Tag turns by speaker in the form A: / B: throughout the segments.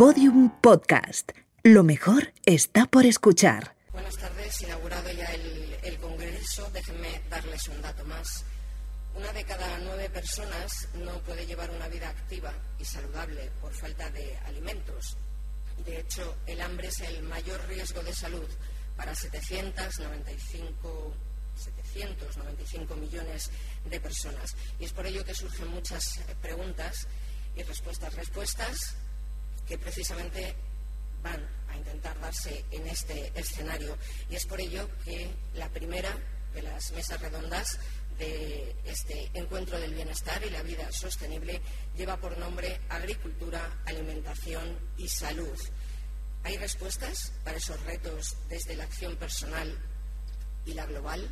A: Podium Podcast. Lo mejor está por escuchar.
B: Buenas tardes. Inaugurado ya el, Congreso, déjenme darles un dato más. Una de cada nueve personas no puede llevar una vida activa y saludable por falta de alimentos. De hecho, el hambre es el mayor riesgo de salud para 795, 795 millones de personas. Y es por ello que surgen muchas preguntas y respuestas. Respuestas que precisamente van a intentar darse en este escenario. Y es por ello que la primera de las mesas redondas de este encuentro del bienestar y la vida sostenible lleva por nombre Agricultura, Alimentación y Salud. ¿Hay respuestas para esos retos desde la acción personal y la global?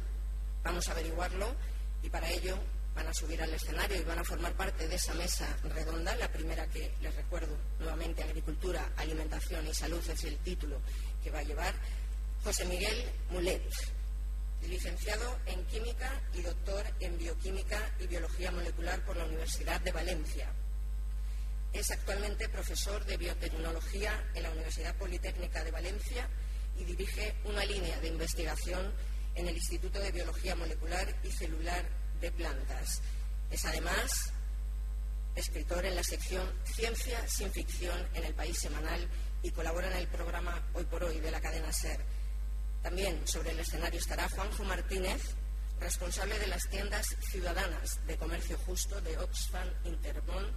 B: Vamos a averiguarlo y para ello van a subir al escenario y van a formar parte de esa mesa redonda, la primera que les recuerdo nuevamente, Agricultura, Alimentación y Salud es el título que va a llevar, José Miguel Mulet, licenciado en Química y doctor en Bioquímica y Biología Molecular por la Universidad de Valencia. Es actualmente profesor de biotecnología en la Universidad Politécnica de Valencia y dirige una línea de investigación en el Instituto de Biología Molecular y Celular de plantas. Es además escritor en la sección Ciencia sin ficción en el País Semanal y colabora en el programa Hoy por Hoy de la cadena SER. También sobre el escenario estará Juanjo Martínez, responsable de las tiendas ciudadanas de comercio justo de Oxfam Interbon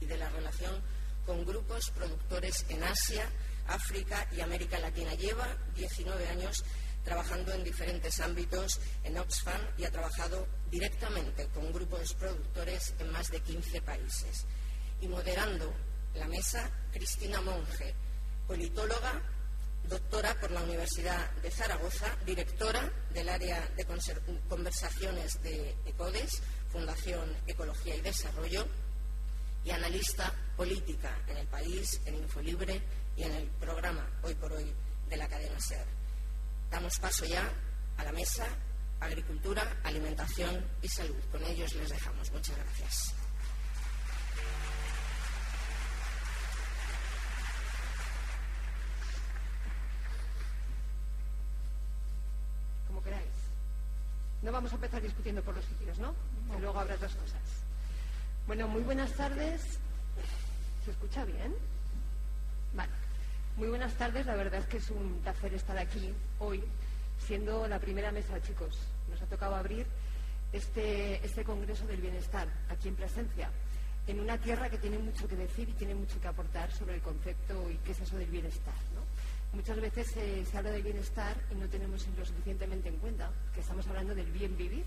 B: y de la relación con grupos productores en Asia, África y América Latina. Lleva 19 años trabajando en diferentes ámbitos en Oxfam y ha trabajado directamente con grupos productores en más de 15 países. Y moderando la mesa, Cristina Monge, politóloga, doctora por la Universidad de Zaragoza, directora del área de conversaciones de ECODES, Fundación Ecología y Desarrollo, y analista política en el país, en Infolibre y en el programa Hoy por Hoy de la cadena SER. Damos paso ya a la mesa Agricultura, Alimentación y Salud. Con ellos les dejamos. Muchas gracias.
C: Como queráis. No vamos a empezar discutiendo por los sitios, ¿no? Que luego habrá otras cosas. Bueno, muy buenas tardes. ¿Se escucha bien? Vale. Muy buenas tardes, la verdad es que es un placer estar aquí hoy, siendo la primera mesa, chicos. Nos ha tocado abrir este, este Congreso del Bienestar aquí en presencia, en una tierra que tiene mucho que decir y tiene mucho que aportar sobre el concepto y qué es eso del bienestar. Muchas veces se habla del bienestar y no tenemos lo suficientemente en cuenta que estamos hablando del bien vivir.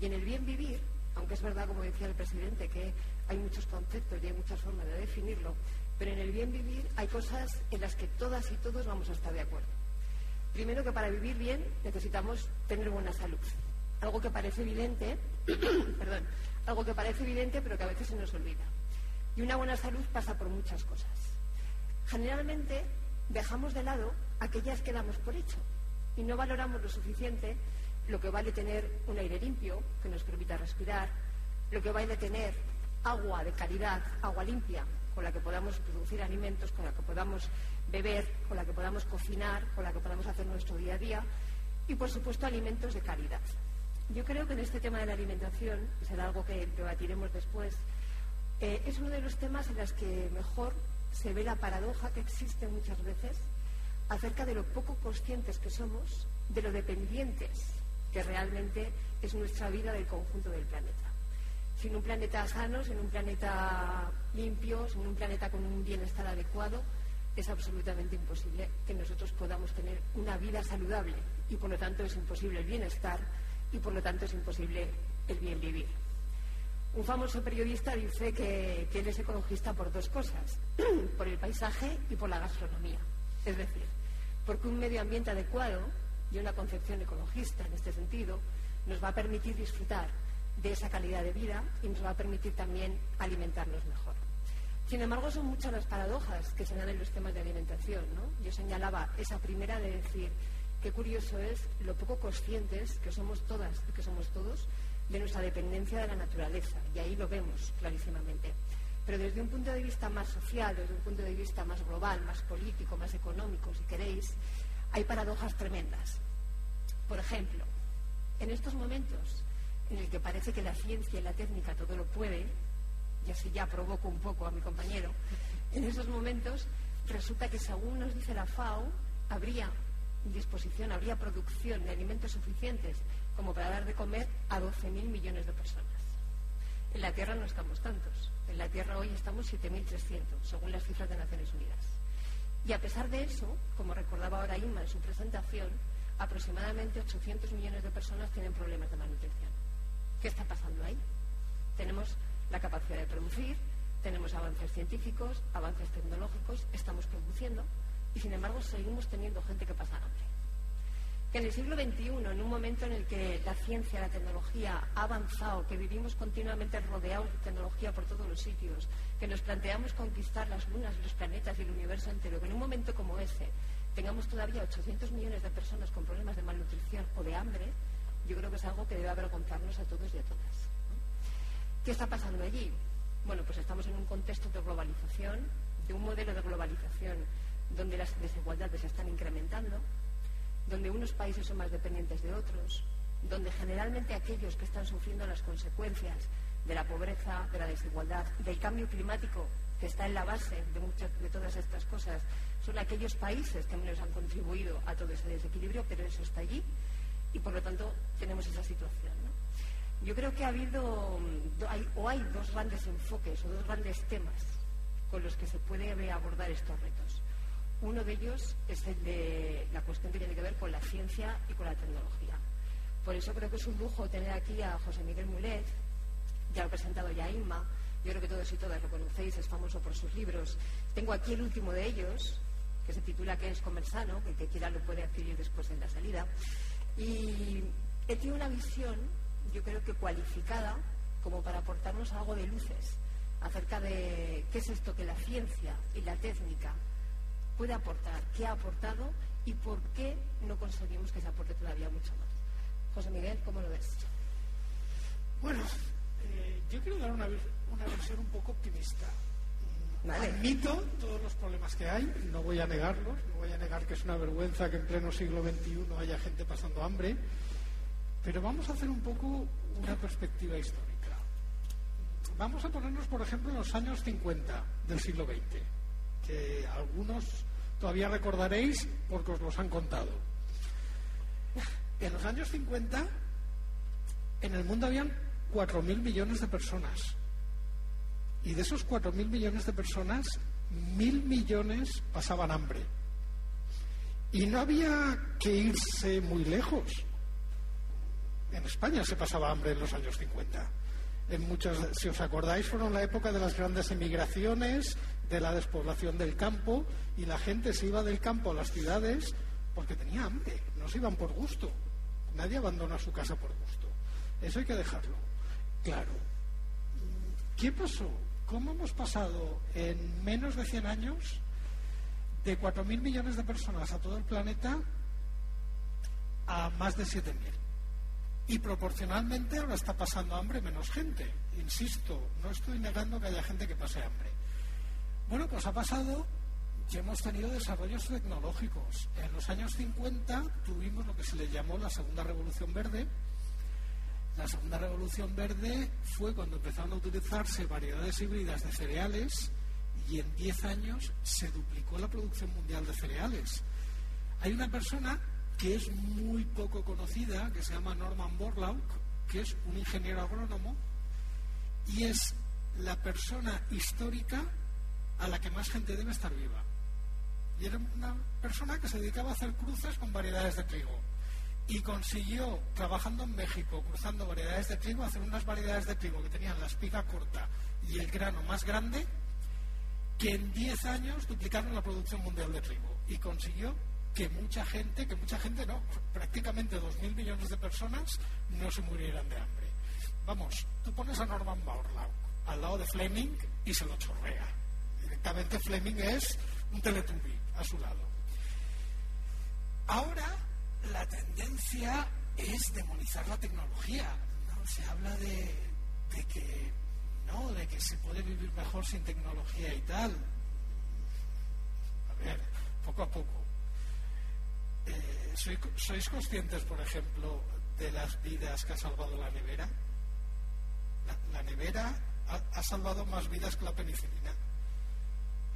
C: Y en el bien vivir, aunque es verdad, como decía el presidente, que hay muchos conceptos y hay muchas formas de definirlo, pero en el bien vivir hay cosas en las que todas y todos vamos a estar de acuerdo. Primero que para vivir bien necesitamos tener buena salud. Algo que parece evidente, perdón, algo que parece evidente pero que a veces se nos olvida. Y una buena salud pasa por muchas cosas. Generalmente dejamos de lado aquellas que damos por hecho y no valoramos lo suficiente lo que vale tener un aire limpio que nos permita respirar, lo que vale tener agua de calidad, agua limpia, con la que podamos producir alimentos, con la que podamos beber, con la que podamos cocinar, con la que podamos hacer nuestro día a día y, por supuesto, alimentos de calidad. Yo creo que en este tema de la alimentación, que será algo que debatiremos después, eh, es uno de los temas en los que mejor se ve la paradoja que existe muchas veces acerca de lo poco conscientes que somos de lo dependientes que realmente es nuestra vida del conjunto del planeta sin un planeta sano, sin un planeta limpio, sin un planeta con un bienestar adecuado, es absolutamente imposible que nosotros podamos tener una vida saludable y por lo tanto es imposible el bienestar y por lo tanto es imposible el bien vivir. Un famoso periodista dice que, él es ecologista por dos cosas, por el paisaje y por la gastronomía. Es decir, porque un medio ambiente adecuado y una concepción ecologista en este sentido nos va a permitir disfrutar de esa calidad de vida y nos va a permitir también alimentarnos mejor. Sin embargo, son muchas las paradojas que se dan en los temas de alimentación. Yo señalaba esa primera de decir qué curioso es lo poco conscientes que somos todas y que somos todos de nuestra dependencia de la naturaleza. Y ahí lo vemos clarísimamente. Pero desde un punto de vista más social, desde un punto de vista más global, más político, más económico, si queréis, hay paradojas tremendas. Por ejemplo, en estos momentos en el que parece que la ciencia y la técnica todo lo puede, y así ya provoco un poco a mi compañero, en esos momentos resulta que según nos dice la FAO, habría disposición, habría producción de alimentos suficientes como para dar de comer a 12.000 millones de personas. En la Tierra no estamos tantos. En la Tierra hoy estamos 7.300, según las cifras de Naciones Unidas. Y a pesar de eso, como recordaba ahora Inma en su presentación, aproximadamente 800 millones de personas tienen problemas de malnutrición. ¿Qué está pasando ahí? Tenemos la capacidad de producir, tenemos avances científicos, avances tecnológicos, estamos produciendo y sin embargo seguimos teniendo gente que pasa hambre que en el siglo XXI, en un momento en el que la ciencia, la tecnología ha avanzado, que vivimos continuamente rodeados de tecnología por todos los sitios, que nos planteamos conquistar las lunas, los planetas y el universo entero, que en un momento como ese tengamos todavía 800 millones de personas con problemas de malnutrición o de hambre, yo creo que es algo que debe avergonzarnos a todos y a todas. ¿Qué está pasando allí? Bueno, pues estamos en un contexto de globalización, de un modelo de globalización donde las desigualdades se están incrementando, donde unos países son más dependientes de otros, donde generalmente aquellos que están sufriendo las consecuencias de la pobreza, de la desigualdad, del cambio climático que está en la base de, muchas, de todas estas cosas, son aquellos países que menos han contribuido a todo ese desequilibrio, pero eso está allí y por lo tanto tenemos esa situación. Yo creo que ha habido, o hay dos grandes enfoques o dos grandes temas con los que se puede abordar estos retos. Uno de ellos es el de la cuestión que tiene que ver con la ciencia y con la tecnología. Por eso creo que es un lujo tener aquí a José Miguel Mulet, ya lo ha presentado ya Inma, yo creo que todos y todas lo conocéis, es famoso por sus libros. Tengo aquí el último de ellos, que se titula ¿Qué es comer sano? que el que quiera lo puede adquirir después en la salida. Y él tiene una visión, yo creo que cualificada, como para aportarnos algo de luces acerca de qué es esto que la ciencia y la técnica puede aportar, qué ha aportado y por qué no conseguimos que se aporte todavía mucho más. José Miguel, ¿cómo lo ves?
D: Bueno, eh, yo quiero dar una, una, versión un poco optimista. Admito todos los problemas que hay, no voy a negarlos, no voy a negar que es una vergüenza que en pleno siglo XXI haya gente pasando hambre, pero vamos a hacer un poco una perspectiva histórica. Vamos a ponernos, por ejemplo, en los años 50 del siglo XX que algunos todavía recordaréis porque os los han contado. En los años 50, en el mundo habían 4.000 millones de personas. Y de esos 4.000 millones de personas, mil millones pasaban hambre. Y no había que irse muy lejos. En España se pasaba hambre en los años 50. En muchas, si os acordáis, fueron la época de las grandes emigraciones, de la despoblación del campo y la gente se iba del campo a las ciudades porque tenía hambre, no se iban por gusto. Nadie abandona su casa por gusto. Eso hay que dejarlo. Claro. ¿Qué pasó? ¿Cómo hemos pasado en menos de 100 años de 4.000 millones de personas a todo el planeta a más de 7.000? Y proporcionalmente ahora está pasando hambre menos gente. Insisto, no estoy negando que haya gente que pase hambre. Bueno, pues ha pasado que hemos tenido desarrollos tecnológicos. En los años 50 tuvimos lo que se le llamó la Segunda Revolución Verde. La Segunda Revolución Verde fue cuando empezaron a utilizarse variedades híbridas de cereales y en 10 años se duplicó la producción mundial de cereales. Hay una persona que es muy poco conocida, que se llama Norman Borlaug, que es un ingeniero agrónomo y es la persona histórica a la que más gente debe estar viva. Y era una persona que se dedicaba a hacer cruces con variedades de trigo. Y consiguió, trabajando en México, cruzando variedades de trigo, hacer unas variedades de trigo que tenían la espiga corta y el grano más grande, que en 10 años duplicaron la producción mundial de trigo. Y consiguió que mucha gente, que mucha gente no, prácticamente 2.000 millones de personas no se murieran de hambre. Vamos, tú pones a Norman Borlaug al lado de Fleming y se lo chorrea directamente Fleming es un teletubi a su lado. Ahora la tendencia es demonizar la tecnología. Se habla de, que no, de que se puede vivir mejor sin tecnología y tal. A ver, poco a poco. Eh, ¿Sois conscientes, por ejemplo, de las vidas que ha salvado la nevera? La, nevera ha, salvado más vidas que la penicilina.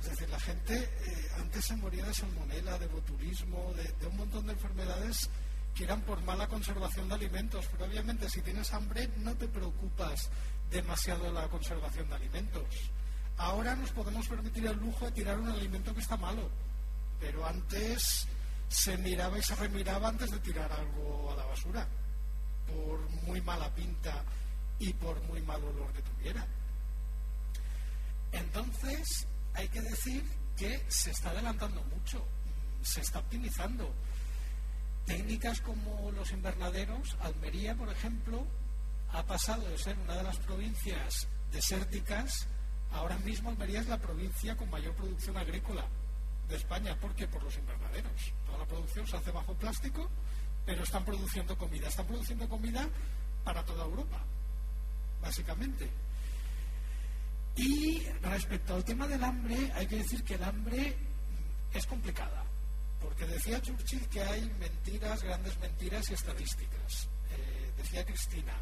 D: Es decir, la gente eh, antes se moría de salmonela, de botulismo, de, un montón de enfermedades que eran por mala conservación de alimentos. Pero obviamente si tienes hambre no te preocupas demasiado de la conservación de alimentos. Ahora nos podemos permitir el lujo de tirar un alimento que está malo. Pero antes se miraba y se remiraba antes de tirar algo a la basura, por muy mala pinta y por muy mal olor que tuviera. Entonces, hay que decir que se está adelantando mucho, se está optimizando. Técnicas como los invernaderos, Almería, por ejemplo, ha pasado de ser una de las provincias desérticas, ahora mismo Almería es la provincia con mayor producción agrícola de España. ¿Por qué? Por los invernaderos. Toda la producción se hace bajo plástico, pero están produciendo comida. Están produciendo comida para toda Europa, básicamente. Y respecto al tema del hambre, hay que decir que el hambre es complicada, porque decía Churchill que hay mentiras, grandes mentiras y estadísticas. Eh, decía Cristina,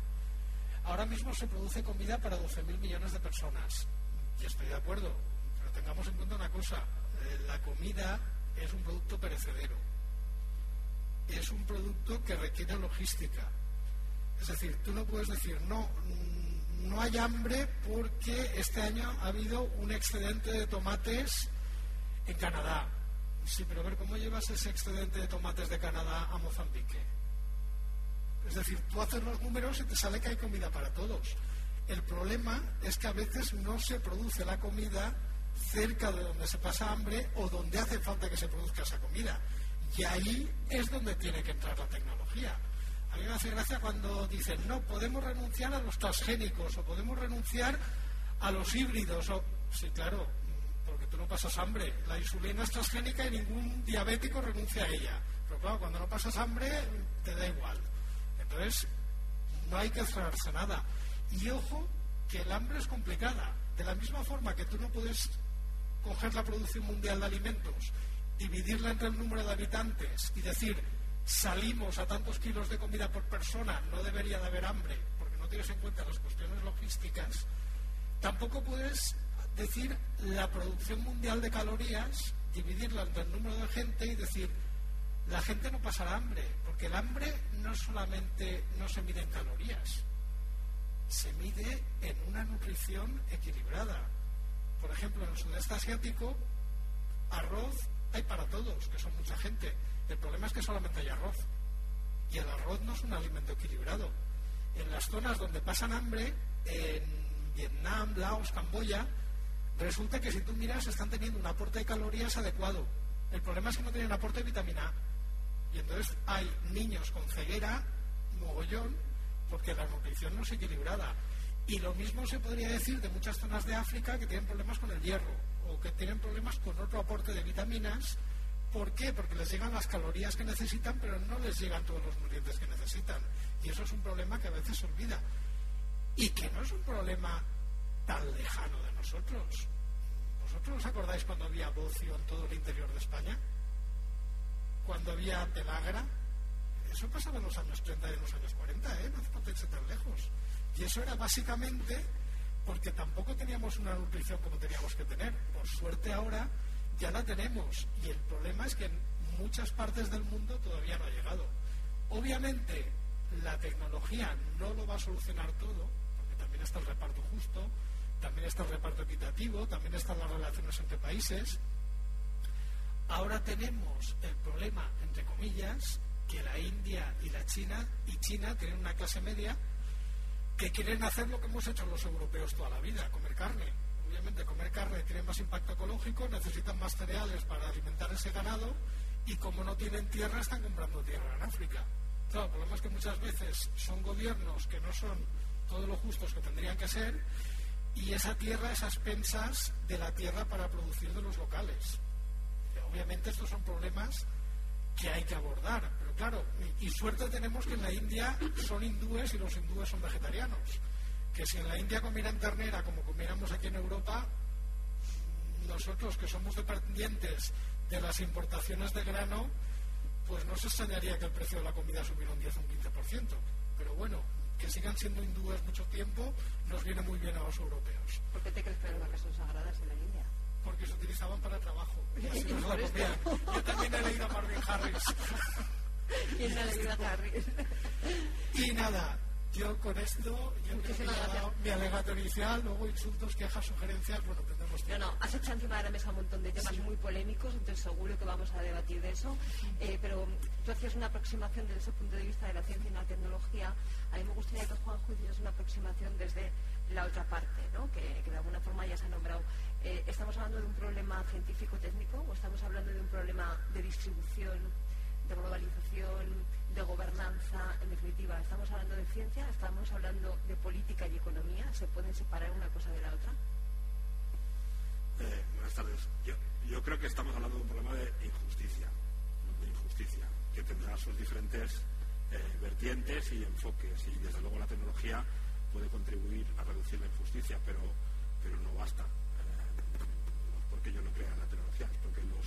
D: ahora mismo se produce comida para 12.000 millones de personas. Y estoy de acuerdo, pero tengamos en cuenta una cosa, la comida es un producto perecedero, es un producto que requiere logística. Es decir, tú no puedes decir, no, no hay hambre porque este año ha habido un excedente de tomates en Canadá. Sí, pero a ver, ¿cómo llevas ese excedente de tomates de Canadá a Mozambique? Es decir, tú haces los números y te sale que hay comida para todos. El problema es que a veces no se produce la comida cerca de donde se pasa hambre o donde hace falta que se produzca esa comida. Y ahí es donde tiene que entrar la tecnología. A mí me hace gracia cuando dicen, no, podemos renunciar a los transgénicos o podemos renunciar a los híbridos. O... Sí, claro, porque tú no pasas hambre. La insulina es transgénica y ningún diabético renuncia a ella. Pero claro, cuando no pasas hambre, te da igual. Entonces, no hay que cerrarse nada. Y ojo, que el hambre es complicada. De la misma forma que tú no puedes coger la producción mundial de alimentos, dividirla entre el número de habitantes y decir, salimos a tantos kilos de comida por persona, no debería de haber hambre, porque no tienes en cuenta las cuestiones logísticas, tampoco puedes decir la producción mundial de calorías, dividirla entre el número de gente y decir, la gente no pasará hambre, porque el hambre no solamente no se mide en calorías, se mide en una nutrición equilibrada. Por ejemplo, en el sudeste asiático, arroz hay para todos, que son mucha gente el problema es que solamente hay arroz. Y el arroz no es un alimento equilibrado. En las zonas donde pasan hambre, en Vietnam, Laos, Camboya, resulta que si tú miras están teniendo un aporte de calorías adecuado. El problema es que no tienen aporte de vitamina A. Y entonces hay niños con ceguera, mogollón, porque la nutrición no es equilibrada. Y lo mismo se podría decir de muchas zonas de África que tienen problemas con el hierro o que tienen problemas con otro aporte de vitaminas ¿Por qué? Porque les llegan las calorías que necesitan, pero no les llegan todos los nutrientes que necesitan. Y eso es un problema que a veces se olvida. Y que no es un problema tan lejano de nosotros. ¿Vosotros os acordáis cuando había bocio en todo el interior de España? Cuando había pelagra. Eso pasaba en los años 30 y en los años 40, ¿eh? No hace tan lejos. Y eso era básicamente porque tampoco teníamos una nutrición como teníamos que tener. Por suerte ahora ya la tenemos y el problema es que en muchas partes del mundo todavía no ha llegado. Obviamente la tecnología no lo va a solucionar todo, porque también está el reparto justo, también está el reparto equitativo, también están las relaciones entre países. Ahora tenemos el problema, entre comillas, que la India y la China y China tienen una clase media que quieren hacer lo que hemos hecho los europeos toda la vida, comer carne obviamente comer carne tiene más impacto ecológico, necesitan más cereales para alimentar ese ganado y como no tienen tierra están comprando tierra en África. Claro, el problema es que muchas veces son gobiernos que no son todos los justos que tendrían que ser y esa tierra es a expensas de la tierra para producir de los locales. Obviamente estos son problemas que hay que abordar, pero claro, y suerte tenemos que en la India son hindúes y los hindúes son vegetarianos que si en la India comieran ternera como comiéramos aquí en Europa, nosotros que somos dependientes de las importaciones de grano, pues no se extrañaría que el precio de la comida subiera un 10 o un 15%. Pero bueno, que sigan siendo hindúes mucho tiempo nos viene muy bien a los europeos.
C: ¿Por qué te crees que eran vacas sagradas en la India?
D: Porque se utilizaban para trabajo. Y así nos la comían. Yo también he leído a Marvin Harris.
C: ¿Quién ha leído a Harris?
D: Y nada, yo con esto, yo creo que mi alegato inicial, luego insultos, quejas, sugerencias, bueno, tendremos
C: No,
D: tiempo.
C: no, has echado encima de la mesa un montón de temas muy polémicos, entonces seguro que vamos a debatir de eso. Eh, pero tú hacías una aproximación desde ese punto de vista de la ciencia y la tecnología. A mí me gustaría que Juanjo hicieras una aproximación desde la otra parte, ¿no? que, que de alguna forma ya se ha nombrado. Eh, ¿Estamos hablando de un problema científico-técnico o estamos hablando de un problema de distribución, de globalización, de gobernanza? En definitiva, ¿estamos hablando de ciencia? ¿Estamos hablando de política y economía? ¿Se pueden separar una cosa de la otra?
E: Eh, buenas tardes. Yo, creo que estamos hablando de un problema de injusticia, de injusticia, que tendrá sus diferentes eh, vertientes y enfoques. Y desde luego la tecnología puede contribuir a reducir la injusticia, pero, pero no basta. Porque yo no crea la tecnología, porque los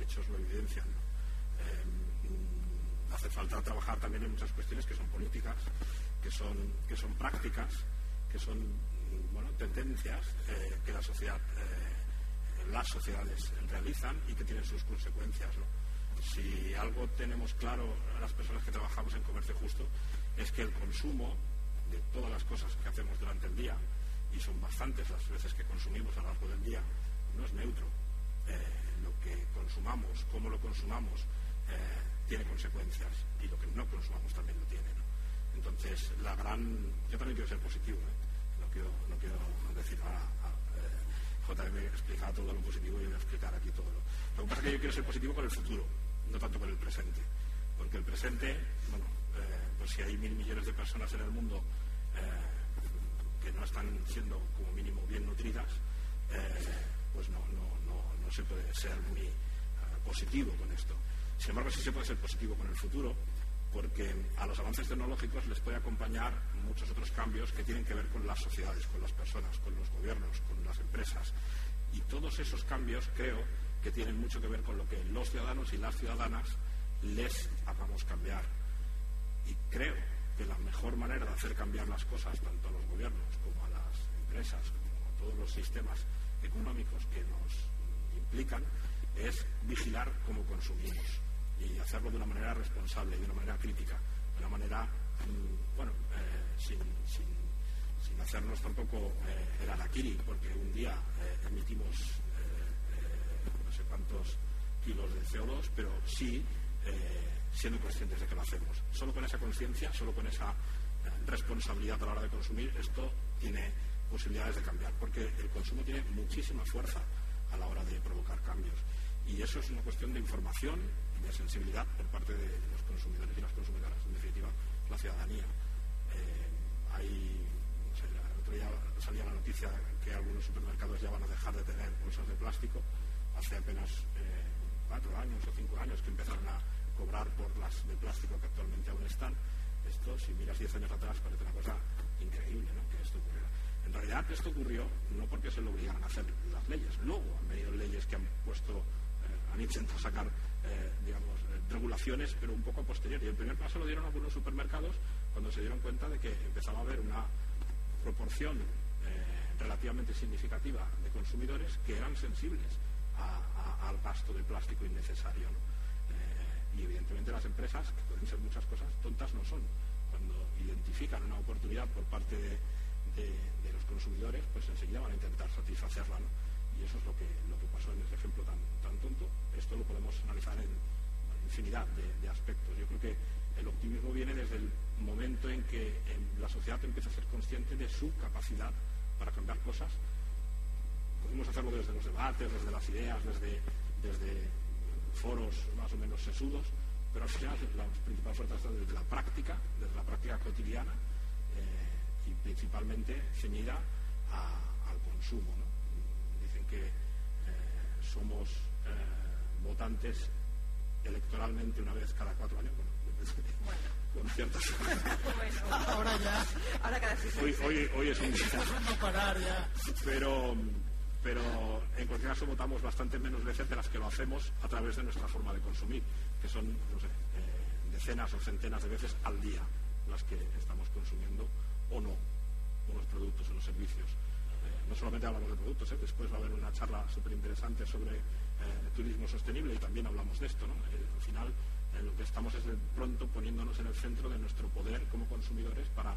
E: hechos lo evidencian. Eh, hace falta trabajar también en muchas cuestiones que son políticas, que son, que son prácticas, que son bueno, tendencias eh, que la sociedad, eh, las sociedades realizan y que tienen sus consecuencias. ¿no? Si algo tenemos claro las personas que trabajamos en comercio justo es que el consumo de todas las cosas que hacemos durante el día, y son bastantes las veces que consumimos a lo largo del día, no es neutro. Eh, lo que consumamos, cómo lo consumamos, eh, tiene consecuencias y lo que no consumamos también lo tiene. Entonces, la gran. Yo también quiero ser positivo, ¿eh? no, quiero, no quiero decir ahora. Eh, JM explicaba todo lo positivo y voy a explicar aquí todo lo. Lo que pasa es que yo quiero ser positivo con el futuro, no tanto con el presente. Porque el presente, bueno, pues si hay mil millones de personas en el mundo que no están siendo como mínimo bien nutridas, pues no, no, no, no se puede ser muy eh, positivo con esto. Sin embargo, sí se puede ser positivo con el futuro, porque a los avances tecnológicos les puede acompañar muchos otros cambios que tienen que ver con las sociedades, con las personas, con los gobiernos, con las empresas. Y todos esos cambios creo que tienen mucho que ver con lo que los ciudadanos y las ciudadanas les hagamos cambiar. Y creo que la mejor manera de hacer cambiar las cosas, tanto a los gobiernos como a las empresas, como a todos los sistemas económicos que nos implican, es vigilar cómo consumimos y hacerlo de una manera responsable, de una manera crítica, de una manera, mm, bueno, eh, sin, sin, hacernos tampoco eh, el araquiri, porque un día eh, emitimos eh, no sé cuántos kilos de CO2, pero sí siendo conscientes de que lo hacemos. Solo con esa conciencia, solo con esa responsabilidad a la hora de consumir, esto tiene posibilidades de cambiar, porque el consumo tiene muchísima fuerza a la hora de provocar cambios. Y eso es una cuestión de información y de sensibilidad por parte de los consumidores y las consumidoras, en definitiva, la ciudadanía. Eh, el otro día salía la noticia que algunos supermercados ya van a dejar de tener bolsas de plástico. Hace apenas eh, cuatro años o cinco años que empezaron a cobrar por las de plástico que actualmente aún están. Esto, si miras diez años atrás, parece una cosa increíble ¿no? que esto. En realidad esto ocurrió no porque se lo obligaran a hacer las leyes. Luego han venido leyes que han puesto, eh, han intentado sacar, eh, digamos, eh, regulaciones, pero un poco a posteriori. El primer paso lo dieron algunos supermercados cuando se dieron cuenta de que empezaba a haber una proporción relativamente significativa de consumidores que eran sensibles al gasto de plástico innecesario. y evidentemente las empresas, que pueden ser muchas cosas, tontas no son. Cuando identifican una oportunidad por parte de, de- los consumidores, pues enseguida van a intentar satisfacerla. ¿no? Y eso es lo que, lo que pasó en ese ejemplo tan, tan tonto. Esto lo podemos analizar en infinidad de, aspectos. Yo creo que el optimismo viene desde el momento en que la sociedad empieza a ser consciente de su capacidad para cambiar cosas. Podemos hacerlo desde los debates, desde las ideas, desde, desde foros más o menos sesudos, pero al final la principal fuerza está desde la práctica, desde la práctica cotidiana y principalmente ceñida a- al consumo. ¿no? Dicen que eh, somos eh, votantes electoralmente una vez cada cuatro años, bueno, con ciertas...
D: Ahora ya.
C: Ahora cada seis
E: Hoy, hoy, hoy es un día.
D: No parar ya.
E: pero, pero en cualquier caso votamos bastante menos veces de las que lo hacemos a través de nuestra forma de consumir, que son no sé, eh, decenas o centenas de veces al día las que estamos consumiendo o no unos productos o los servicios. Eh, no solamente hablamos de productos, ¿eh? después va a haber una charla súper interesante sobre eh, turismo sostenible y también hablamos de esto. ¿no? Al final lo que estamos es de pronto poniéndonos en el centro de nuestro poder como consumidores para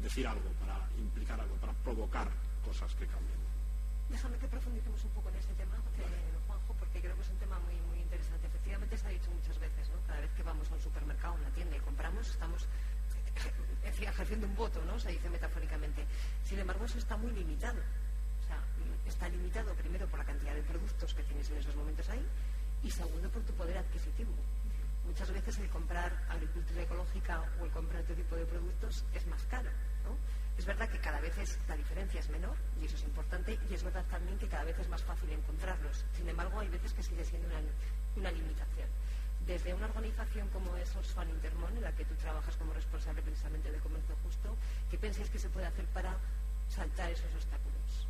E: decir algo, para implicar algo, para provocar cosas que cambien.
C: Déjame que profundicemos un poco en ese tema, Juanjo, porque creo que es un tema muy, muy interesante. Efectivamente, se ha dicho muchas veces, ¿no? Cada vez que vamos a un supermercado, a una tienda y compramos, estamos ejerciendo un voto, ¿no? Se dice metafóricamente. Sin embargo, eso está muy limitado. O sea, está limitado primero por la cantidad de productos que tienes en esos momentos ahí y segundo por tu poder adquisitivo. Muchas veces el comprar agricultura ecológica o el comprar otro tipo de productos es más caro. Es verdad que cada vez es- la diferencia es menor y eso es importante y es verdad también que cada vez es más fácil encontrarlos. Sin embargo, hay veces que sigue siendo una, una limitación. Desde una organización como es Oxfam Intermon, en la que tú trabajas como responsable precisamente de comercio justo, ¿qué pensáis que se puede hacer para saltar esos obstáculos?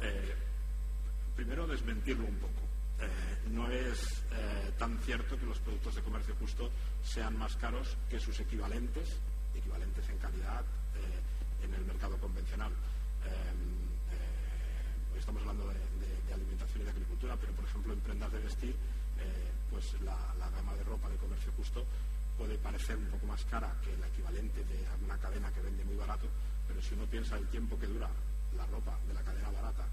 E: Eh, primero desmentirlo un poco. Eh, no es eh, tan cierto que los productos de comercio justo sean más caros que sus equivalentes, equivalentes en calidad en el mercado convencional. Estamos hablando de, de- alimentación y de agricultura, pero por ejemplo en prendas de vestir, pues la, la gama de ropa de comercio justo puede parecer un poco más cara que la equivalente de alguna cadena que vende muy barato, pero si uno piensa el tiempo que dura la ropa de la cadena barata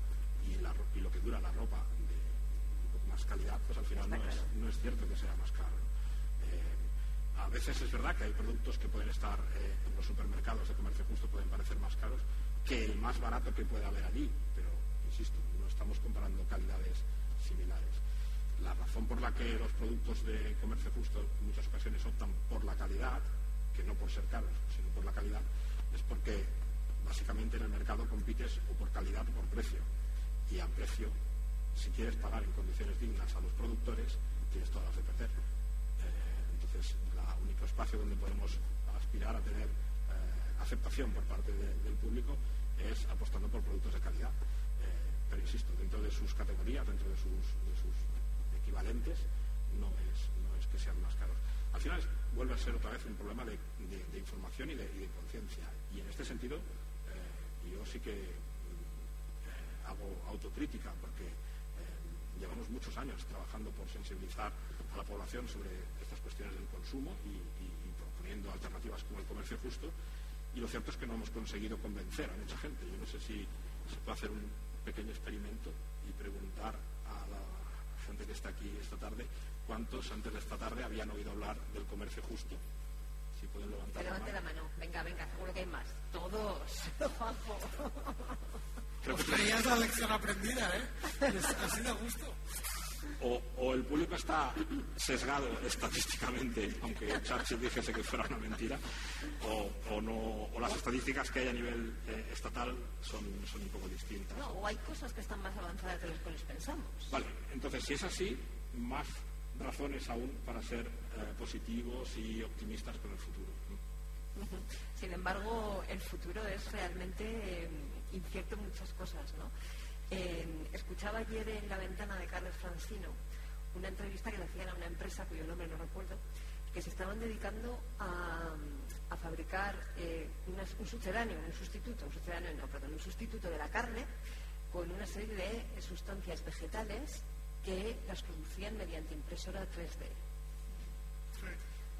E: y, la y lo que dura la ropa de un poco más calidad, pues al final no es, no es cierto que sea más caro. Eh, a veces es verdad que hay productos que pueden estar eh, en los supermercados de comercio justo, pueden parecer más caros que el más barato que puede haber allí, pero insisto, no estamos comparando calidades similares. La razón por la que los productos de comercio justo en muchas ocasiones optan por la calidad, que no por ser caros, sino por la calidad, es porque básicamente en el mercado compites o por calidad o por precio. Y a precio, si quieres pagar en condiciones dignas a los productores, tienes todas las de perder. Eh, entonces, el único espacio donde podemos aspirar a tener eh, aceptación por parte de- del público es apostando por productos de calidad. Eh, pero insisto, dentro de sus categorías, dentro de sus equivalentes, no es, no es que sean más caros. Al final vuelve a ser otra vez un problema de, información y de, conciencia. Y en este sentido, eh, yo sí que eh, hago autocrítica porque eh, llevamos muchos años trabajando por sensibilizar a la población sobre estas cuestiones del consumo y, proponiendo alternativas como el comercio justo. Y lo cierto es que no hemos conseguido convencer a mucha gente. Yo no sé si se puede hacer un pequeño experimento y preguntar gente que está aquí esta tarde cuántos antes de esta tarde habían oído hablar del comercio justo. Si pueden levantar la
C: levante la
E: mano.
C: mano. Venga, venga, seguro que hay más. Todos.
E: Creo que-
D: Tenías la lección aprendida, ¿eh? Es- Así de gusto.
E: O, o el público está sesgado estadísticamente, aunque Churchill dijese que fuera una mentira, o, o no, o las estadísticas que hay a nivel eh, estatal son, son un poco distintas.
C: No, o hay cosas que están más avanzadas de las que les pensamos.
E: Vale, entonces si es así, más razones aún para ser eh, positivos y optimistas con el futuro.
C: Sin embargo, el futuro es realmente eh, incierto en muchas cosas, ¿no? Eh, escuchaba ayer en la ventana de Carlos Francino una entrevista que le hacían a una empresa cuyo nombre no recuerdo, que se estaban dedicando a, a fabricar eh, un sucedáneo, un sustituto, un sucedáneo, no, perdón, un sustituto de la carne con una serie de sustancias vegetales que las producían mediante impresora 3D.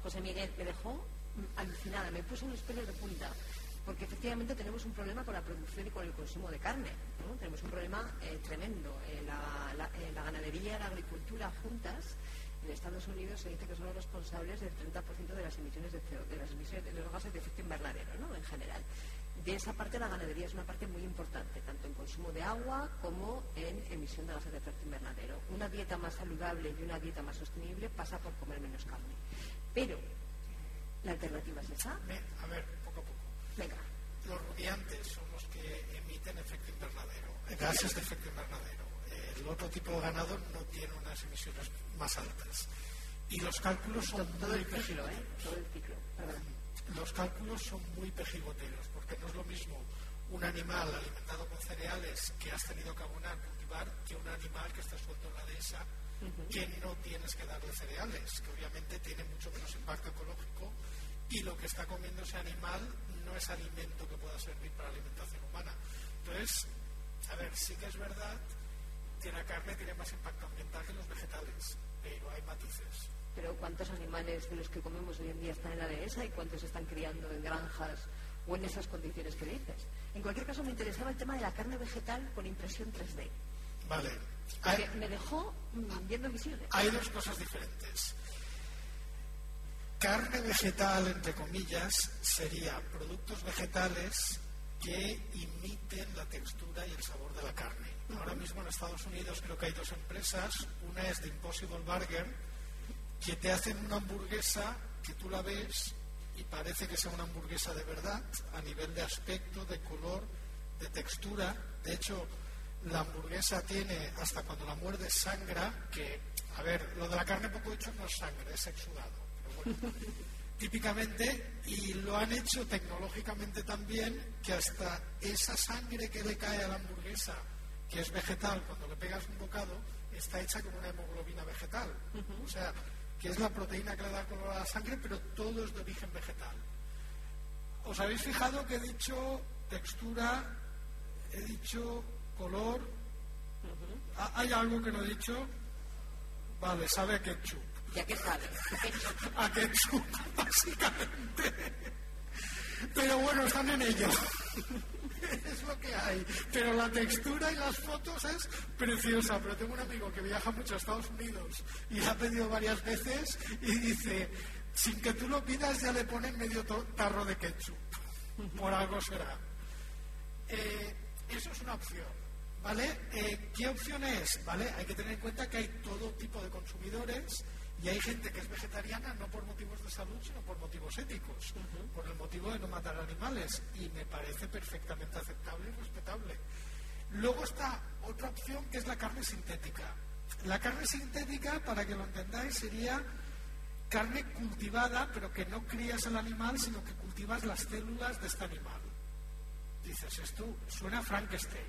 C: José Miguel me dejó alucinada, me puso unos pelos de punta, porque efectivamente tenemos un problema con la producción y con el consumo de carne. ¿no? Tenemos un problema eh, tremendo. Eh, la, eh, ganadería y la agricultura juntas en Estados Unidos se dice que son los responsables del 30% de las emisiones de, CO de las emisiones de los gases de efecto invernadero, ¿no? en general. De esa parte la ganadería es una parte muy importante, tanto en consumo de agua como en emisión de gases de efecto invernadero. Una dieta más saludable y una dieta más sostenible pasa por comer menos carne. Pero la alternativa es esa. Venga,
D: Los rumiantes son los que emiten efecto invernadero, gases de efecto invernadero. El otro tipo de ganado no tiene unas emisiones más altas. Y los cálculos son
C: todo
D: muy
C: el ciclo, ¿eh? Todo el ciclo. Perdón.
D: Los cálculos son muy pejigoteros, porque no es lo mismo un animal alimentado con cereales que has tenido que abonar, cultivar, que un animal que está suelto en la dehesa, que no tienes que darle cereales, que obviamente tiene mucho menos impacto ecológico y lo que está comiendo ese animal no es alimento que pueda servir para alimentación humana. Entonces, a ver, sí que es verdad que la carne tiene más impacto ambiental que los vegetales, pero hay matices.
C: Pero ¿cuántos animales de los que comemos hoy en día están en la dehesa y cuántos están criando en granjas o en esas condiciones que dices? En cualquier caso, me interesaba el tema de la carne vegetal con impresión 3D.
D: Vale. Hay,
C: me dejó mm, viendo visiones.
D: hay dos cosas diferentes. Carne vegetal, entre comillas, sería productos vegetales que imiten la textura y el sabor de la carne. Ahora mismo en Estados Unidos creo que hay dos empresas. Una es de Impossible Burger, que te hacen una hamburguesa que tú la ves y parece que sea una hamburguesa de verdad a nivel de aspecto, de color, de textura. De hecho, la hamburguesa tiene, hasta cuando la muerdes, sangra, que, a ver, lo de la carne poco hecho no es sangre, es exudado. Típicamente, y lo han hecho tecnológicamente también, que hasta esa sangre que le cae a la hamburguesa, que es vegetal, cuando le pegas un bocado, está hecha con una hemoglobina vegetal. O sea, que es la proteína que le da color a la sangre, pero todo es de origen vegetal. ¿Os habéis fijado que he dicho textura, he dicho color? ¿Ha- ¿Hay algo que no he dicho? Vale, sabe a ketchup.
C: ¿Ya qué sabes?
D: A ketchup, básicamente. Pero bueno, están en ello. Es lo que hay. Pero la textura y las fotos es preciosa. Pero tengo un amigo que viaja mucho a Estados Unidos y ha pedido varias veces y dice, sin que tú lo pidas ya le ponen medio tarro de ketchup. Por algo será. Eh, eso es una opción. ¿Vale? Eh, ¿Qué opción es? ¿Vale? Hay que tener en cuenta que hay todo tipo de consumidores y hay gente que es vegetariana no por motivos de salud, sino por motivos éticos, por el motivo de no matar animales. Y me parece perfectamente aceptable y respetable. Luego está otra opción que es la carne sintética. La carne sintética, para que lo entendáis, sería carne cultivada, pero que no crías el animal, sino que cultivas las células de este animal. Dices, esto suena a Frankenstein.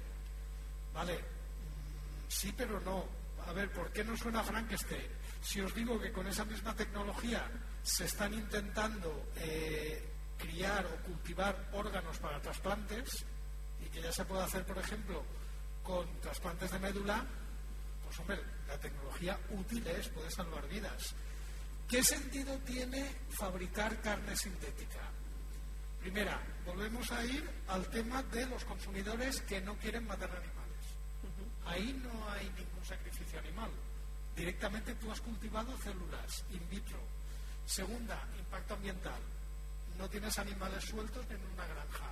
D: Vale, mm, sí, pero no. A ver, ¿por qué no suena a Frankenstein? Si os digo que con esa misma tecnología se están intentando eh, criar o cultivar órganos para trasplantes y que ya se puede hacer, por ejemplo, con trasplantes de médula, pues hombre, la tecnología útil es, puede salvar vidas. ¿Qué sentido tiene fabricar carne sintética? Primera, volvemos a ir al tema de los consumidores que no quieren matar animales. Ahí no hay ningún sacrificio animal. Directamente tú has cultivado células in vitro. Segunda, impacto ambiental. No tienes animales sueltos en una granja.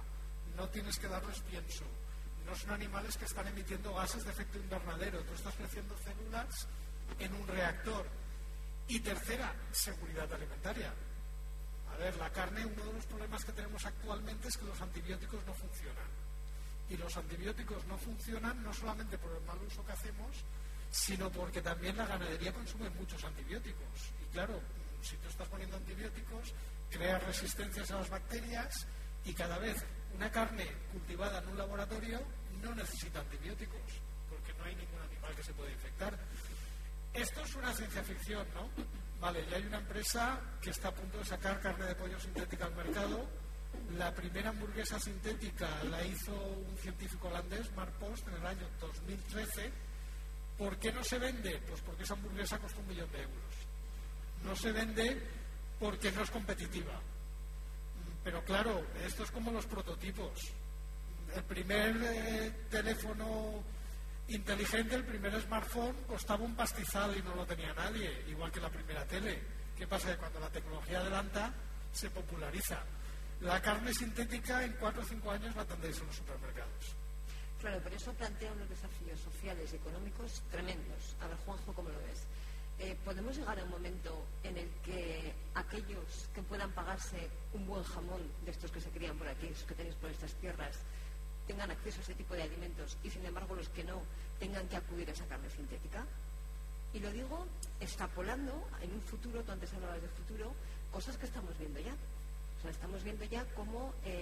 D: No tienes que darles pienso. No son animales que están emitiendo gases de efecto invernadero. Tú estás creciendo células en un reactor. Y tercera, seguridad alimentaria. A ver, la carne, uno de los problemas que tenemos actualmente es que los antibióticos no funcionan. Y los antibióticos no funcionan no solamente por el mal uso que hacemos, sino porque también la ganadería consume muchos antibióticos. Y claro, si tú estás poniendo antibióticos, creas resistencias a las bacterias y cada vez una carne cultivada en un laboratorio no necesita antibióticos, porque no hay ningún animal que se pueda infectar. Esto es una ciencia ficción, ¿no? Vale, ya hay una empresa que está a punto de sacar carne de pollo sintética al mercado. La primera hamburguesa sintética la hizo un científico holandés, Mark Post, en el año 2013. ¿Por qué no se vende? Pues porque esa hamburguesa costó un millón de euros. No se vende porque no es competitiva. Pero claro, esto es como los prototipos. El primer eh, teléfono inteligente, el primer smartphone, costaba un pastizal y no lo tenía nadie, igual que la primera tele. ¿Qué pasa? Que cuando la tecnología adelanta, se populariza. La carne sintética en cuatro o cinco años la tendréis en los supermercados.
C: Claro, pero eso plantea unos desafíos sociales y económicos tremendos. A ver, Juanjo, ¿cómo lo ves? Eh, ¿Podemos llegar a un momento en el que aquellos que puedan pagarse un buen jamón de estos que se crían por aquí, esos que tenéis por estas tierras, tengan acceso a ese tipo de alimentos y, sin embargo, los que no tengan que acudir a esa carne sintética? Y lo digo extrapolando en un futuro, tú antes hablabas del futuro, cosas que estamos viendo ya. O sea, estamos viendo ya cómo eh,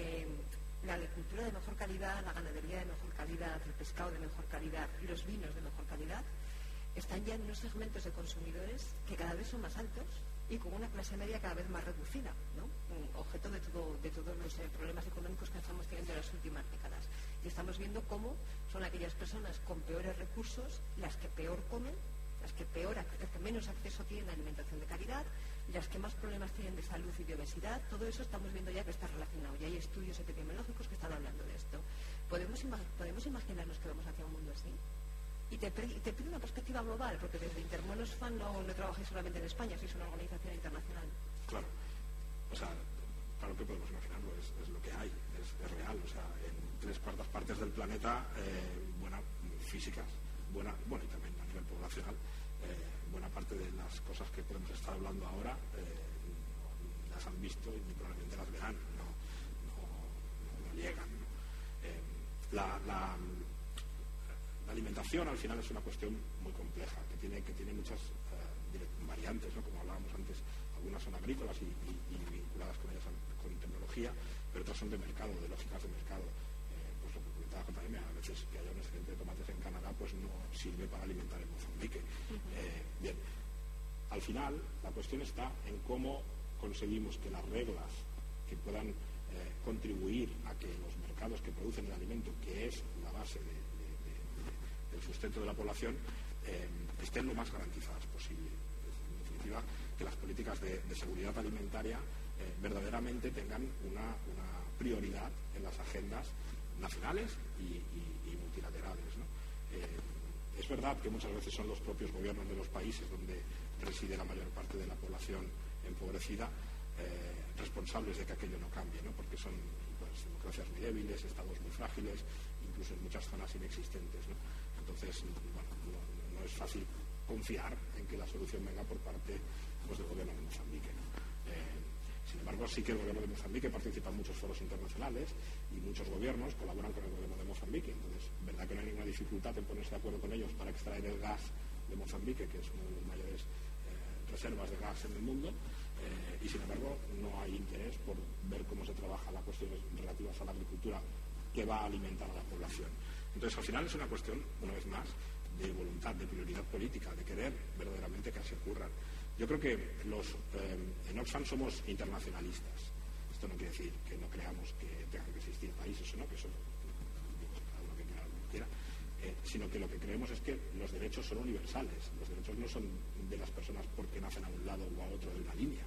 C: la agricultura de mejor calidad, la ganadería de mejor calidad, el pescado de mejor calidad y los vinos de mejor calidad están ya en unos segmentos de consumidores que cada vez son más altos y con una clase media cada vez más reducida, objeto de todos los eh, problemas económicos que estamos teniendo en las últimas décadas. Y estamos viendo cómo son aquellas personas con peores recursos las que peor comen, las que, peor, las que menos acceso tienen a alimentación de calidad, las que más problemas tienen de salud y de obesidad. Todo eso estamos viendo ya que está relacionado. Y hay estudios epidemiológicos que están hablando de esto. ¿Podemos, ¿podemos imaginarnos que vamos hacia un mundo así? Y te, pido una perspectiva global, porque desde Intermonos Fan no, no trabajáis solamente en España, sois una organización internacional.
E: Claro. O sea, claro que podemos imaginarlo, es, lo que hay, es, real. O sea, en tres cuartas partes del planeta, eh, buena, físicas, buena, bueno, y también a nivel poblacional, eh, buena parte de las cosas que podemos estar hablando ahora eh, las han visto y probablemente las verán, no, llegan. la, la alimentación al final es una cuestión muy compleja, que tiene, que tiene muchas eh, variantes, como hablábamos antes, algunas son agrícolas y, vinculadas con ellas con tecnología, pero otras son de mercado, de lógicas de mercado. Eh, pues lo que comentaba JM, a veces que haya un excedente de pues no sirve para alimentar en Mozambique. Eh, bien, al final la cuestión está en cómo conseguimos que las reglas que puedan contribuir a que los mercados que producen el alimento, que es la base de, el sustento de la población eh, estén lo más garantizadas posible. En definitiva, que las políticas de, seguridad alimentaria eh, verdaderamente tengan una, prioridad en las agendas nacionales y, multilaterales. Eh, es verdad que muchas veces son los propios gobiernos de los países donde reside la mayor parte de la población empobrecida responsables de que aquello no cambie, porque son pues, democracias muy débiles, estados muy frágiles, incluso en muchas zonas inexistentes. Entonces, no, es fácil confiar en que la solución venga por parte pues, del gobierno de Mozambique. Eh, sin embargo, sí que el gobierno de Mozambique participa en muchos foros internacionales y muchos gobiernos colaboran con el gobierno de Mozambique. Entonces, verdad que no hay ninguna dificultad en ponerse de acuerdo con ellos para extraer el gas de Mozambique, que es una de las mayores eh, reservas de gas en el mundo, eh, y sin embargo no hay interés por ver cómo se trabaja las cuestiones relativas a la agricultura que va a alimentar a la población. Entonces, al final es una cuestión, una vez más, de voluntad, de prioridad política, de querer verdaderamente que así ocurra. Yo creo que los, eh, en Oxfam somos internacionalistas. Esto no quiere decir que no creamos que tengan que existir países o no, que eso cada que quiera, quiera eh, sino que lo que creemos es que los derechos son universales. Los derechos no son de las personas porque nacen a un lado o a otro de una línea.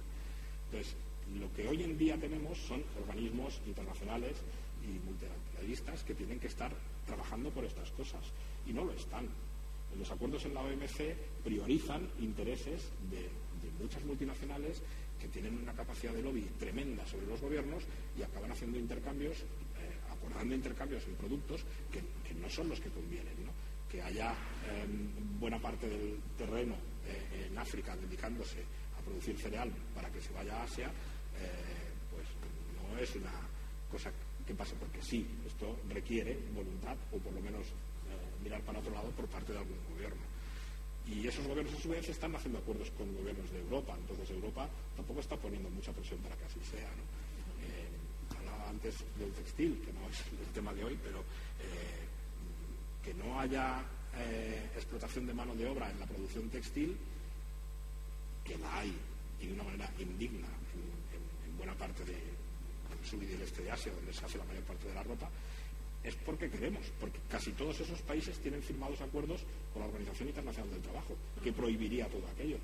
E: Entonces, lo que hoy en día tenemos son organismos internacionales y multilateralistas que tienen que estar trabajando por estas cosas y no lo están. Los acuerdos en la OMC priorizan intereses de, muchas multinacionales que tienen una capacidad de lobby tremenda sobre los gobiernos y acaban haciendo intercambios, eh, acordando intercambios en productos que, no son los que convienen. Que haya em, buena parte del terreno eh, en África dedicándose a producir cereal para que se vaya a Asia, eh, pues no es una cosa que pase porque sí, esto requiere voluntad o por lo menos mirar para otro lado por parte de algún gobierno. Y esos gobiernos a su vez están haciendo acuerdos con gobiernos de Europa, entonces Europa tampoco está poniendo mucha presión para que así sea. Eh, hablaba antes del textil, que no es el tema de hoy, pero eh, que no haya explotación de mano de obra en la producción textil, que la hay y de una manera indigna en buena parte de, sur y del este de Asia, donde se hace la mayor parte de la ropa, es porque queremos, porque casi todos esos países tienen firmados acuerdos con la Organización Internacional del Trabajo, que prohibiría todo aquello.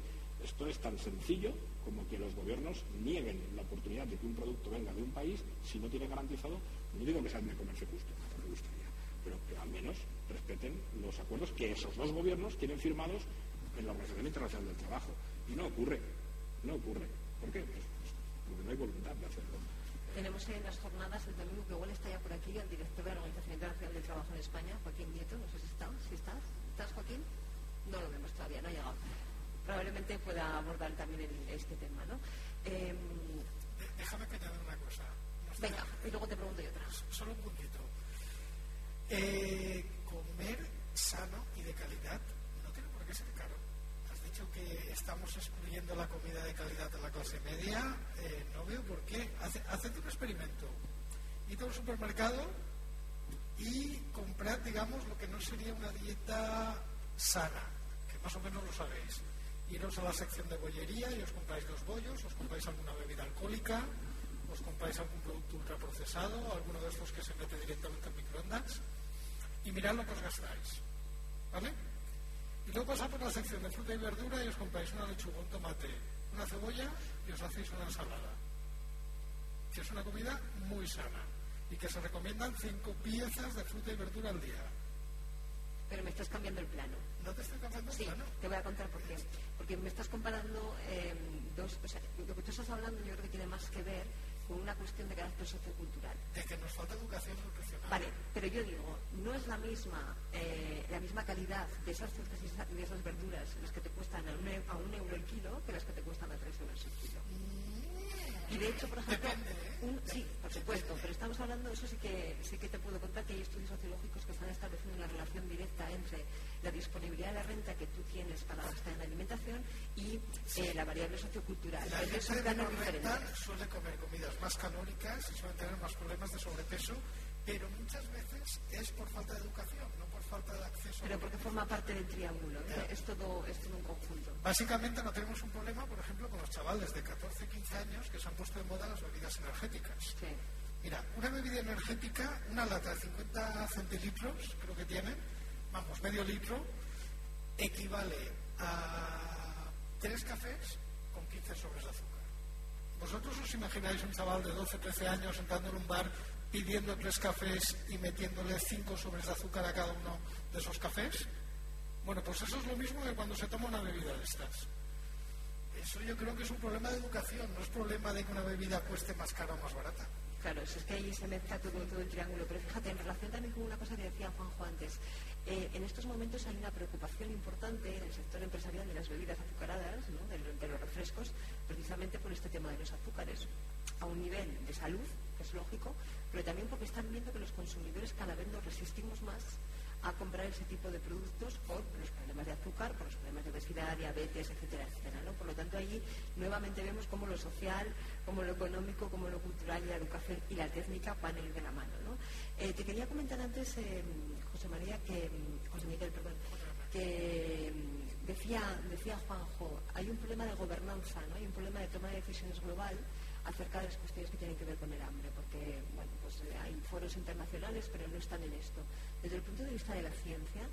E: Esto es tan sencillo como que los gobiernos nieguen la oportunidad de que un producto venga de un país si no tiene garantizado, no digo que sea de comercio justo, no me gustaría, pero que al menos respeten los acuerdos que esos dos gobiernos tienen firmados en la Organización Internacional del Trabajo. Y no ocurre, no ocurre. ¿Por qué? Pues, pues porque no hay voluntad de hacerlo.
C: Tenemos en las jornadas el domingo, que igual está ya por aquí, el director de la Organización Internacional del Trabajo en España, Joaquín Nieto, no sé si está, si estás. ¿Estás, Joaquín? No lo vemos todavía, no ha llegado. Probablemente pueda abordar también este tema, ¿no?
D: Em, déjame que te dé una cosa.
C: Venga, y luego te pregunto yo otra.
D: Solo un poquito. Eh, comer sano y de calidad no tiene por qué ser caro. Dicho que estamos excluyendo la comida de calidad de la clase media. Eh, no veo por qué. haced un experimento. Id a un supermercado y comprad, digamos, lo que no sería una dieta sana, que más o menos lo sabéis. Iros a la sección de bollería y os compráis dos bollos, os compráis alguna bebida alcohólica, os compráis algún producto ultraprocesado, alguno de estos que se mete directamente en microondas, y mirad lo que os gastáis. ¿Vale? Y luego pasad por la sección de fruta y verdura y os compráis una lechuga, un tomate, una cebolla y os hacéis una ensalada. Que es una comida muy sana y que se recomiendan cinco piezas de fruta y verdura al día.
C: Pero me estás cambiando el plano.
D: ¿No te estoy cambiando el
C: sí,
D: plano?
C: te voy a contar por qué. Porque me estás comparando em, dos... O sea, lo que tú estás hablando yo creo que tiene más que ver con una cuestión de carácter sociocultural.
D: De que nos falta educación nutricional.
C: Vale, pero yo digo, no es la misma eh, la misma calidad de esas frutas y de esas verduras las que te cuestan a un, e, a un euro el kilo que las que te cuestan a tres euros el kilo. Y de hecho, por ejemplo,
D: ¿eh?
C: sí, por supuesto, pero estamos hablando, eso sí que, sí que te puedo contar que hay estudios sociológicos que están estableciendo una relación directa entre la disponibilidad de la renta que tú tienes para gastar en la alimentación y eh, la variable sociocultural.
D: La gente suele comer comidas más calóricas y suelen tener más problemas de sobrepeso, pero muchas veces es por falta de educación, no por falta de acceso.
C: Pero porque forma parte del triángulo, es, todo, es todo un conjunto.
D: Básicamente no tenemos un problema, por ejemplo, con los chavales de 14, 15 años que se han puesto de moda las bebidas energéticas.
C: Sí.
D: Mira, una bebida energética, una lata de 50 centilitros, creo que tiene, vamos, medio litro, equivale a tres cafés con 15 sobres de azúcar. ¿Vosotros os imagináis un chaval de 12, 13 años entrando en un bar pidiendo tres cafés y metiéndole cinco sobres de azúcar a cada uno de esos cafés? Bueno, pues eso es lo mismo que cuando se toma una bebida de estas. Eso yo creo que es un problema de educación, no es problema de que una bebida cueste más cara o más barata.
C: Claro, es que ahí se mezcla todo, todo el triángulo. Pero fíjate, en relación también con una cosa que decía Juanjo antes, eh, en estos momentos hay una preocupación importante en el sector empresarial de las bebidas azucaradas, de, los refrescos, precisamente por este tema de los azúcares, a un nivel de salud, que es lógico, pero también porque están viendo que los consumidores cada vez nos resistimos más a comprar ese tipo de productos por los problemas de azúcar, por los problemas de obesidad, diabetes, etcétera, etcétera. ¿no? Por lo tanto, allí nuevamente vemos cómo lo social, como lo económico, como lo cultural y la educación y la técnica van a ir de la mano. ¿no? Eh, te quería comentar antes, eh, José María, que José Miguel, que mm, decía, decía Juanjo, hay un problema de gobernanza, ¿no? hay un problema de toma de decisiones global acerca de las cuestiones que tienen que ver con el hambre, porque bueno, pues, eh, hay foros internacionales, pero no están en esto. Desde el punto de vista de la ciencia,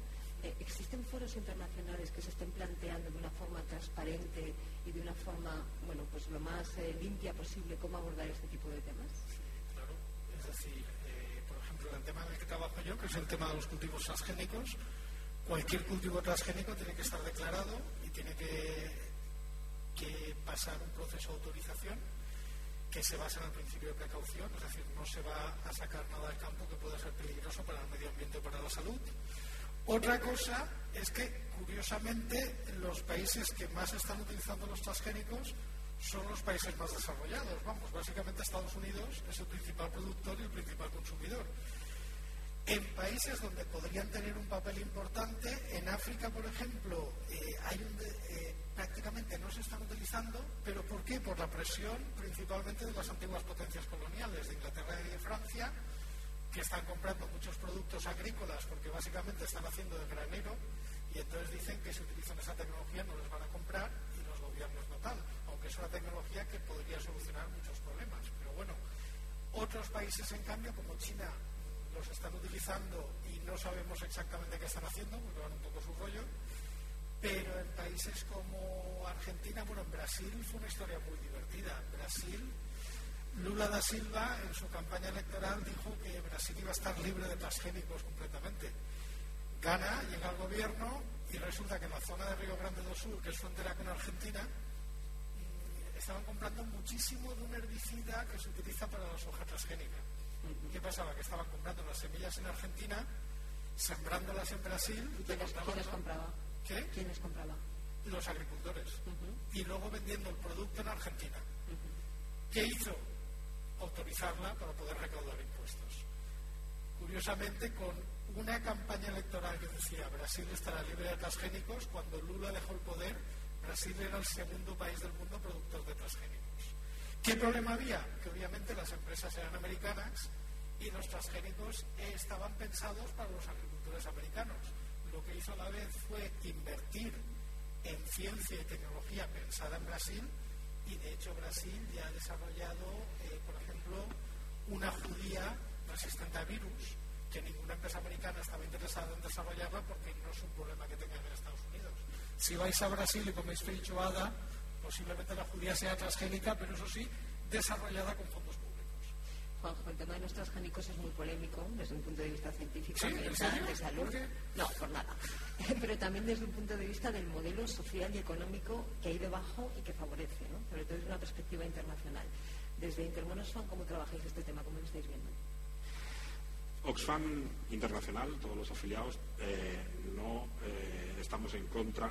C: eh, ¿existen foros internacionales que se estén planteando de una forma transparente y de una forma, bueno, pues lo más eh, limpia posible cómo abordar este tipo de temas?
D: claro, es decir, por ejemplo, el tema en el que trabajo yo, que es el tema de los cultivos transgénicos, cualquier cultivo transgénico tiene que estar declarado y tiene que, que pasar un proceso de autorización que se basa en el principio de precaución, es decir, no se va a sacar nada del campo que pueda ser peligroso para el medio ambiente o para la salud. Otra cosa es que, curiosamente, los países que más están utilizando los transgénicos son los países más desarrollados. Vamos, básicamente Estados Unidos es el principal productor y el principal consumidor. En países donde podrían tener un papel importante, en África, por ejemplo, eh, hay un, eh, prácticamente no se están utilizando, pero ¿por qué? Por la presión principalmente de las antiguas potencias coloniales, de Inglaterra y de Francia, que están comprando muchos productos agrícolas porque básicamente están haciendo de granero y entonces dicen que si utilizan esa tecnología no les van a comprar y los gobiernos no tal, aunque es una tecnología que podría solucionar muchos problemas. Pero bueno, otros países en cambio, como China, los están utilizando y no sabemos exactamente qué están haciendo, porque van un poco su rollo pero en países como Argentina, bueno, en Brasil fue una historia muy divertida. En Brasil, Lula da Silva en su campaña electoral dijo que Brasil iba a estar libre de transgénicos completamente. Gana, llega al gobierno y resulta que en la zona de Río Grande do Sul, que es frontera con Argentina, mm, estaban comprando muchísimo de un herbicida que se utiliza para la soja transgénica. ¿Qué pasaba? Que estaban comprando las semillas en Argentina, sembrándolas en Brasil.
C: ¿Y quién las compraba?
D: ¿Qué?
C: ¿Quién les compraba?
D: Los agricultores. Y luego vendiendo el producto en Argentina. ¿Qué hizo? Autorizarla para poder recaudar impuestos. Curiosamente, con una campaña electoral que decía Brasil estará libre de transgénicos, cuando Lula dejó el poder, Brasil era el segundo país del mundo productor de transgénicos. ¿Qué problema había? Que obviamente las empresas eran americanas y los transgénicos estaban pensados para los agricultores americanos. Lo que hizo a la vez fue invertir en ciencia y tecnología pensada en Brasil y de hecho Brasil ya ha desarrollado, eh, por ejemplo, una judía resistente a virus que ninguna empresa americana estaba interesada en desarrollarla porque no es un problema que tengan en Estados Unidos. Si vais a Brasil y coméis feijoada, posiblemente la judía sea transgénica, pero eso sí, desarrollada con.
C: Juanjo, el tema de los transgénicos es muy polémico desde un punto de vista científico,
D: ¿Sí?
C: de salud. No, por nada. Pero también desde un punto de vista del modelo social y económico que hay debajo y que favorece, ¿no? sobre todo desde una perspectiva internacional. Desde Intermonosfan, ¿cómo trabajáis este tema? ¿Cómo lo estáis viendo?
E: Oxfam Internacional, todos los afiliados, eh, no eh, estamos en contra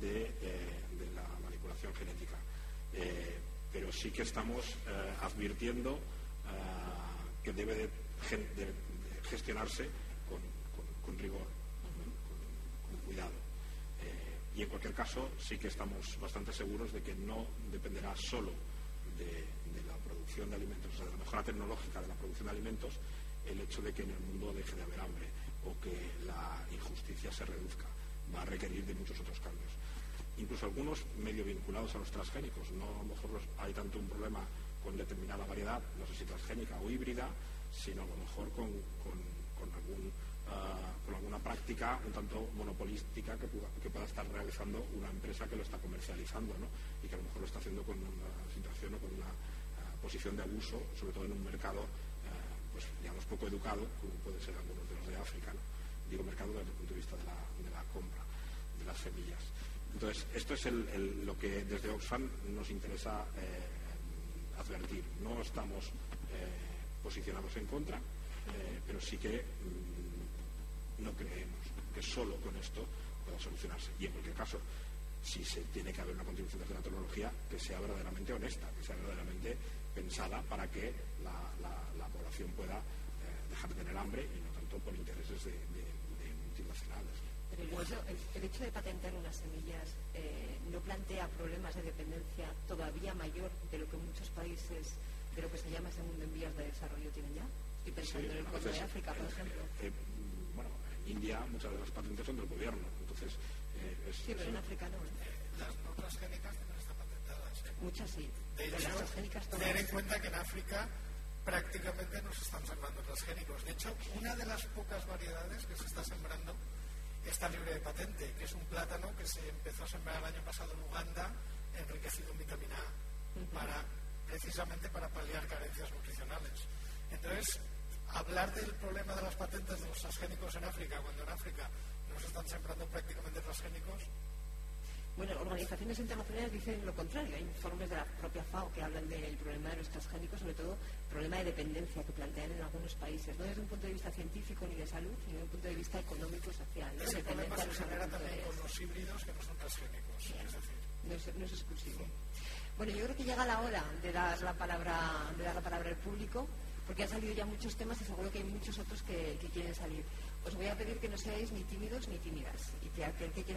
E: de, eh, de la manipulación genética, pero sí que estamos advirtiendo que debe de, de, de gestionarse con, rigor, con, cuidado. y en cualquier caso, sí que estamos bastante seguros de que no dependerá solo de, de la producción de alimentos, o sea, de la mejora tecnológica de la producción de alimentos, el hecho de que en el mundo deje de haber hambre o que la injusticia se reduzca. Va a requerir de muchos otros cambios. Incluso algunos medio vinculados a los transgénicos. No a lo mejor hay tanto un problema con determinada variedad, no sé si transgénica o híbrida, sino a lo mejor con, con, con uh, con alguna práctica un tanto monopolística que pueda, que pueda, estar realizando una empresa que lo está comercializando ¿no? y que a lo mejor lo está haciendo con una situación o con una uh, posición de abuso, sobre todo en un mercado pues digamos poco educado, como puede ser algunos de los de África, ¿no? digo mercado desde el punto de vista de la, compra de las semillas. Entonces, esto es el, lo que desde Oxfam nos interesa eh, advertir. No estamos eh, posicionados en contra, eh, pero sí que mmm, no creemos que solo con esto pueda solucionarse. Y en cualquier caso, si se tiene que haber una contribución desde la tecnología que sea verdaderamente honesta, que sea verdaderamente pensada para que la, la, la población pueda eh, dejar de tener hambre y no tanto por intereses de multinacionales.
C: Pero el hecho, el, el hecho, de patentar unas semillas eh, no plantea problemas de dependencia todavía mayor de lo que muchos países de lo que se llama ese mundo en vías de desarrollo tienen ya. Estoy pensando sí, en el cuerno de África, por
E: eh,
C: ejemplo.
E: Eh, bueno, en India muchas de las patentes son del gobierno, entonces...
C: Eh, es, sí, pero en África no.
D: Las no están patentadas.
C: Muchas sí.
D: De hecho, tener en cuenta que en África prácticamente no se están sembrando transgénicos. De hecho, una de las pocas variedades que se está sembrando está libre de patente, que es un plátano que se empezó a sembrar el año pasado en Uganda, enriquecido en vitamina A, para, precisamente para paliar carencias nutricionales. Entonces, hablar del problema de las patentes de los transgénicos en África, cuando en África no se están sembrando prácticamente transgénicos,
C: bueno, organizaciones internacionales dicen lo contrario. Hay informes de la propia FAO que hablan del problema de los transgénicos, sobre todo problema de dependencia que plantean en algunos países, no desde un punto de vista científico ni de salud, sino desde un punto de vista económico y social. ¿no?
D: Ese problema se genera también con los híbridos que no son transgénicos.
C: Sí,
D: es decir.
C: no, es, no es exclusivo. Bueno, yo creo que llega la hora de dar la palabra, de dar la palabra al público, porque han salido ya muchos temas y seguro que hay muchos otros que, que quieren salir. Os voy a pedir que no seáis ni tímidos ni tímidas y que aquel que quiera